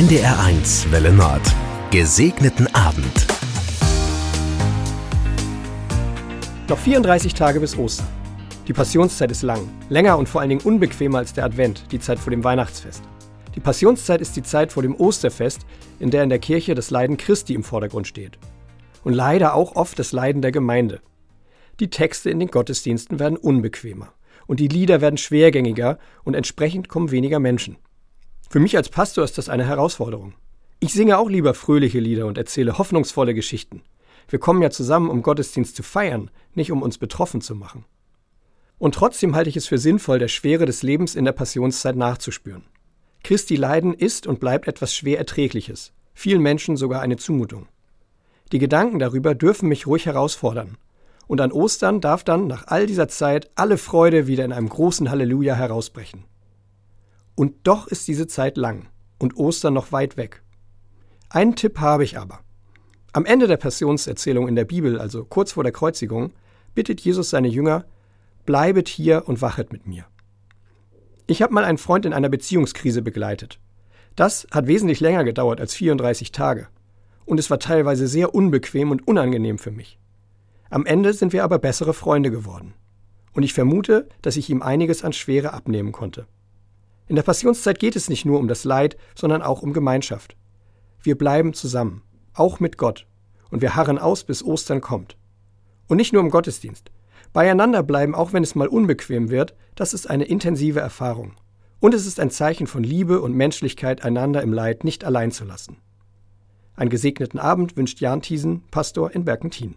NDR1 Welle Nord. Gesegneten Abend. Noch 34 Tage bis Ostern. Die Passionszeit ist lang, länger und vor allen Dingen unbequemer als der Advent, die Zeit vor dem Weihnachtsfest. Die Passionszeit ist die Zeit vor dem Osterfest, in der in der Kirche das Leiden Christi im Vordergrund steht. Und leider auch oft das Leiden der Gemeinde. Die Texte in den Gottesdiensten werden unbequemer und die Lieder werden schwergängiger und entsprechend kommen weniger Menschen. Für mich als Pastor ist das eine Herausforderung. Ich singe auch lieber fröhliche Lieder und erzähle hoffnungsvolle Geschichten. Wir kommen ja zusammen, um Gottesdienst zu feiern, nicht um uns betroffen zu machen. Und trotzdem halte ich es für sinnvoll, der Schwere des Lebens in der Passionszeit nachzuspüren. Christi Leiden ist und bleibt etwas schwer Erträgliches, vielen Menschen sogar eine Zumutung. Die Gedanken darüber dürfen mich ruhig herausfordern. Und an Ostern darf dann nach all dieser Zeit alle Freude wieder in einem großen Halleluja herausbrechen. Und doch ist diese Zeit lang und Ostern noch weit weg. Einen Tipp habe ich aber. Am Ende der Passionserzählung in der Bibel, also kurz vor der Kreuzigung, bittet Jesus seine Jünger, bleibet hier und wachet mit mir. Ich habe mal einen Freund in einer Beziehungskrise begleitet. Das hat wesentlich länger gedauert als 34 Tage. Und es war teilweise sehr unbequem und unangenehm für mich. Am Ende sind wir aber bessere Freunde geworden. Und ich vermute, dass ich ihm einiges an Schwere abnehmen konnte. In der Passionszeit geht es nicht nur um das Leid, sondern auch um Gemeinschaft. Wir bleiben zusammen, auch mit Gott, und wir harren aus, bis Ostern kommt. Und nicht nur im Gottesdienst. Beieinander bleiben, auch wenn es mal unbequem wird, das ist eine intensive Erfahrung. Und es ist ein Zeichen von Liebe und Menschlichkeit, einander im Leid nicht allein zu lassen. Einen gesegneten Abend wünscht Jan Thiesen, Pastor in Berkentin.